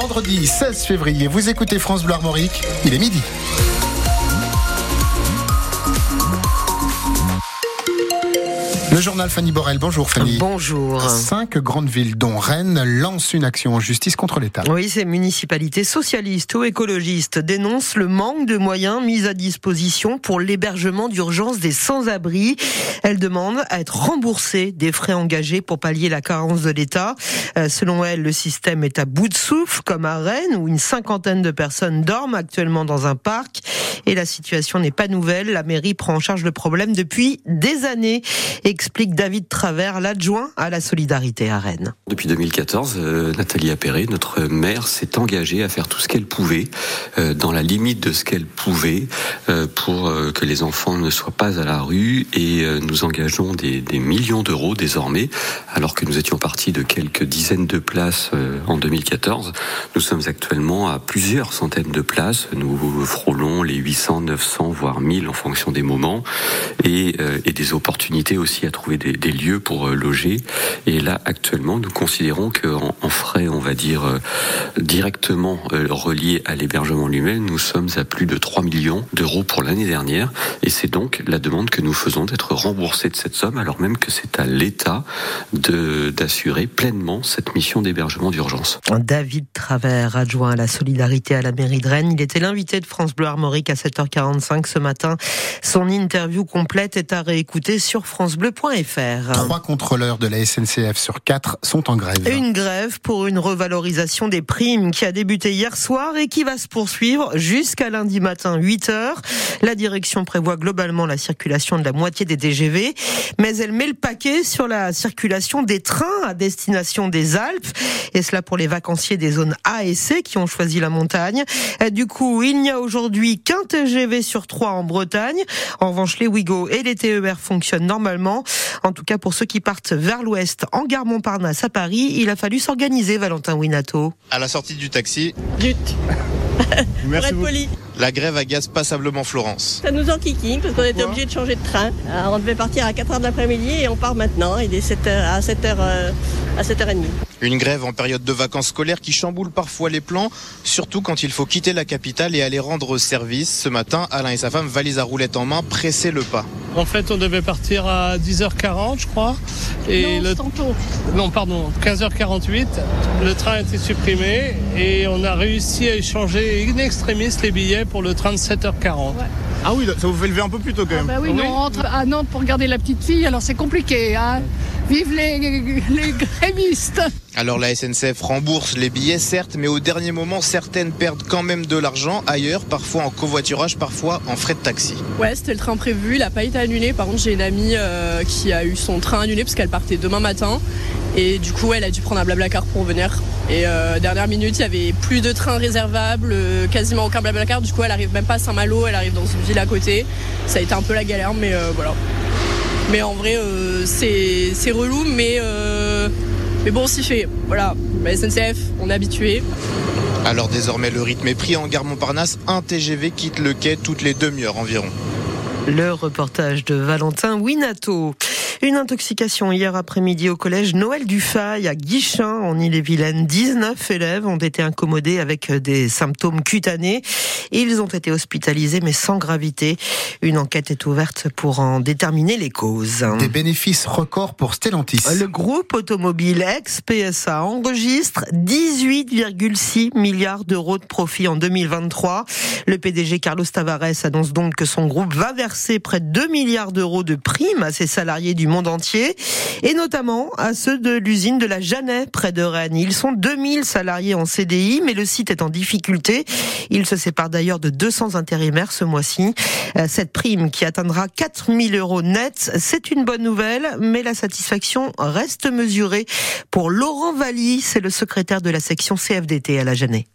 Vendredi 16 février, vous écoutez France Bleu Armorique, il est midi. Le journal Fanny Borel. Bonjour Fanny. Bonjour. Cinq grandes villes, dont Rennes, lancent une action en justice contre l'État. Oui, ces municipalités socialistes ou écologistes dénoncent le manque de moyens mis à disposition pour l'hébergement d'urgence des sans-abri. Elles demandent à être remboursées des frais engagés pour pallier la carence de l'État. Euh, selon elles, le système est à bout de souffle, comme à Rennes, où une cinquantaine de personnes dorment actuellement dans un parc. Et la situation n'est pas nouvelle. La mairie prend en charge le problème depuis des années explique David Travers, l'adjoint à la solidarité à Rennes. Depuis 2014, euh, Nathalie Appéré, notre maire, s'est engagée à faire tout ce qu'elle pouvait, euh, dans la limite de ce qu'elle pouvait, euh, pour que les enfants ne soient pas à la rue. Et nous engageons des, millions d'euros désormais, alors que nous étions partis de quelques dizaines de places en 2014. Nous sommes actuellement à plusieurs centaines de places. Nous frôlons les 800, 900, voire 1000 en fonction des moments, et, et des opportunités aussi à trouver des, lieux pour euh, loger. Et là, actuellement, nous considérons qu'en en frais, on va dire, euh, directement euh, reliés à l'hébergement lui-même, nous sommes à plus de 3 millions d'euros pour l'année dernière. Et c'est donc la demande que nous faisons d'être remboursés de cette somme, alors même que c'est à l'État d'assurer pleinement cette mission d'hébergement d'urgence. David Travers, adjoint à la solidarité à la mairie de Rennes, il était l'invité de France Bleu Armorique à 7h45 ce matin. Son interview complète est à réécouter sur francebleu.fr. Trois contrôleurs de la SNCF sur quatre sont en grève. Une grève pour une revalorisation des primes qui a débuté hier soir et qui va se poursuivre jusqu'à lundi matin 8 heures. La direction prévoit globalement la circulation de la moitié des DGV, mais elle met le paquet sur la circulation des trains à destination des Alpes, et cela pour les vacanciers des zones A et C qui ont choisi la montagne. Du coup, il n'y a aujourd'hui qu'un TGV sur trois en Bretagne. En revanche, les Ouigo et les TER fonctionnent normalement. En tout cas, pour ceux qui partent vers l'ouest, en gare Montparnasse à Paris, il a fallu s'organiser, Valentin Winato. À la sortie du taxi. Merci pour être poli. La grève agace passablement Florence. Ça nous enquiquine parce qu'on était obligé de changer de train. Alors, on devait partir à 4h de l'après-midi et on part maintenant. Il est 7h à 7h euh, à 7h30. Une grève en période de vacances scolaires qui chamboule parfois les plans, surtout quand il faut quitter la capitale et aller rendre service. Ce matin, Alain et sa femme, valise à roulette en main, pressaient le pas. En fait, on devait partir à 10h40, je crois. Et non, le... tantôt. Non, pardon, 15h48. Le train a été supprimé et on a réussi à échanger in extremis les billets pour le train de 7h40. Ouais. Ah oui, ça vous fait lever un peu plus tôt quand même. Ah bah oui, oui, on rentre à Nantes pour garder la petite fille, alors c'est compliqué. Hein Vive les, les grévistes alors la SNCF rembourse les billets, certes, mais au dernier moment, certaines perdent quand même de l'argent ailleurs, parfois en covoiturage, parfois en frais de taxi. Ouais, c'était le train prévu, il n'a pas été annulé. Par contre, j'ai une amie euh, qui a eu son train annulé parce qu'elle partait demain matin. Et du coup, elle a dû prendre un blablacar pour venir. Et euh, dernière minute, il y avait plus de trains réservables, euh, quasiment aucun blablacar. Du coup, elle arrive même pas à Saint-Malo, elle arrive dans une ville à côté. Ça a été un peu la galère, mais voilà. Mais en vrai, c'est relou, mais, mais bon, s'y fait. Voilà, la SNCF, on est habitué. Alors désormais, le rythme est pris en gare Montparnasse. Un TGV quitte le quai toutes les demi-heures environ. Le reportage de Valentin Winato. Une intoxication hier après-midi au collège Noël Dufay à Guichin en Ille-et-Vilaine. 19 élèves ont été incommodés avec des symptômes cutanés. Ils ont été hospitalisés mais sans gravité. Une enquête est ouverte pour en déterminer les causes. Des bénéfices records pour Stellantis. Le groupe automobile ex-PSA enregistre 18,6 milliards d'euros de profit en 2023. Le PDG Carlos Tavares annonce donc que son groupe va verser près de 2 milliards d'euros de primes à ses salariés du monde entier et notamment à ceux de l'usine de la Jeannet près de Rennes. Ils sont 2000 salariés en CDI mais le site est en difficulté. Il se sépare d'ailleurs de 200 intérimaires ce mois-ci. Euh, cette prime qui atteindra 4000 euros net, c'est une bonne nouvelle mais la satisfaction reste mesurée pour Laurent Valli, c'est le secrétaire de la section CFDT à la Jeannet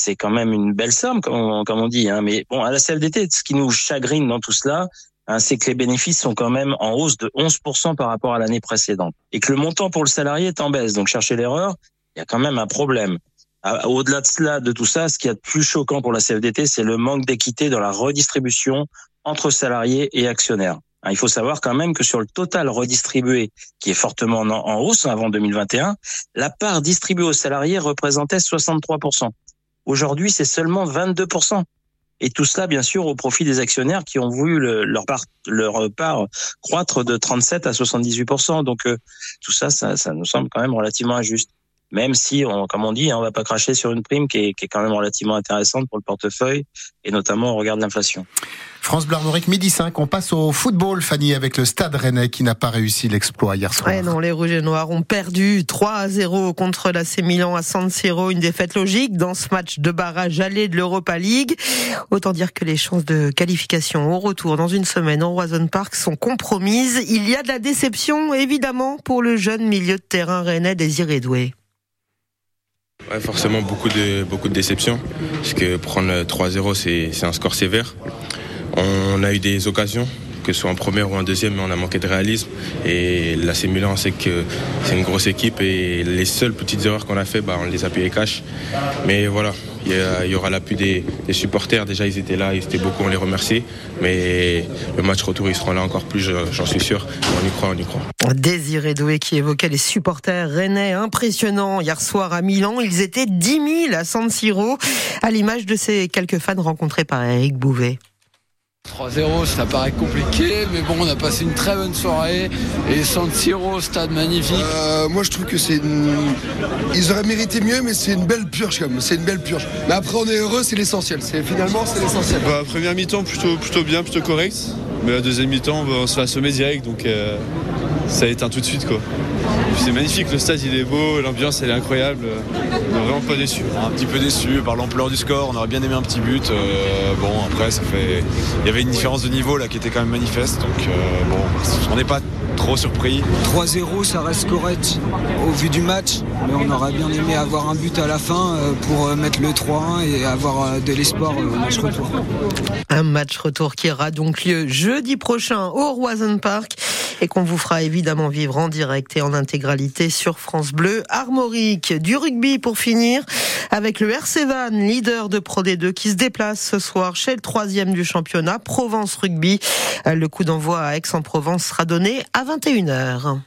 c'est quand même une belle somme, comme on, comme on dit. Hein. Mais bon, à la CFDT, ce qui nous chagrine dans tout cela, hein, c'est que les bénéfices sont quand même en hausse de 11% par rapport à l'année précédente. Et que le montant pour le salarié est en baisse. Donc, chercher l'erreur, il y a quand même un problème. Au-delà de cela, de tout ça, ce qui est de plus choquant pour la CFDT, c'est le manque d'équité dans la redistribution entre salariés et actionnaires. Hein, il faut savoir quand même que sur le total redistribué, qui est fortement en, hausse avant 2021, la part distribuée aux salariés représentait 63%. Aujourd'hui, c'est seulement 22%. Et tout cela, bien sûr, au profit des actionnaires qui ont voulu leur, part, leur part croître de 37 à 78%. Donc euh, tout ça, ça, ça nous semble quand même relativement injuste même si, on, comme on dit, hein, on va pas cracher sur une prime qui est, qui est, quand même relativement intéressante pour le portefeuille, et notamment au regard de l'inflation. France Bleu Armorique, midi 5, on passe au football, Fanny, avec le Stade Rennais qui n'a pas réussi l'exploit hier soir. Ouais, non, les Rouges et Noirs ont perdu 3 à 0 contre l'AC Milan à San Siro, une défaite logique dans ce match de barrage allé de l'Europa League. Autant dire que les chances de qualification au retour dans une semaine au Roison Park sont compromises. Il y a de la déception, évidemment, pour le jeune milieu de terrain rennais Désiré Doué. Forcément beaucoup de, beaucoup de déceptions, parce que prendre 3-0 c'est un score sévère. On a eu des occasions, que ce soit en première ou en deuxième, mais on a manqué de réalisme. Et c'est Milan, c'est que c'est une grosse équipe et les seules petites erreurs qu'on a fait, bah, on les a payées cash. Mais voilà, il y, aura l'appui des, supporters. Déjà, ils étaient là, ils étaient beaucoup, on les remercie. Mais le match retour, ils seront là encore plus, j'en suis sûr. On y croit, on y croit. Désiré Doué qui évoquait les supporters rennais impressionnants hier soir à Milan. Ils étaient 10 000 à San Siro, à l'image de ces quelques fans rencontrés par Eric Bouvet. 3-0, ça paraît compliqué, mais bon, on a passé une très bonne soirée. Et San Siro, stade magnifique. Euh, moi, je trouve que c'est une... Ils auraient mérité mieux, mais c'est une belle purge, comme. C'est une belle purge. Mais après, on est heureux, c'est l'essentiel. C'est finalement, c'est l'essentiel. Bah, première mi-temps, plutôt, plutôt bien, plutôt correct. Mais la deuxième mi-temps, on se fait assommer direct, donc euh, ça éteint tout de suite, quoi. C'est magnifique, le stade il est beau, l'ambiance elle est incroyable. On est vraiment pas déçu. Un petit peu déçu par l'ampleur du score, on aurait bien aimé un petit but. Euh, bon après ça fait. Il y avait une différence de niveau là qui était quand même manifeste. Donc euh, bon, on n'est pas trop surpris. 3-0 ça reste correct au vu du match. Mais on aurait bien aimé avoir un but à la fin euh, pour mettre le 3-1 et avoir de l'espoir au match retour. Un match retour qui aura donc lieu jeudi prochain au Roison Park et qu'on vous fera évidemment vivre en direct et en intégralité sur France Bleu Armorique. Du rugby pour finir avec le RC Van, leader de Pro D2 qui se déplace ce soir chez le troisième du championnat, Provence Rugby. Le coup d'envoi à Aix-en-Provence sera donné à 21h.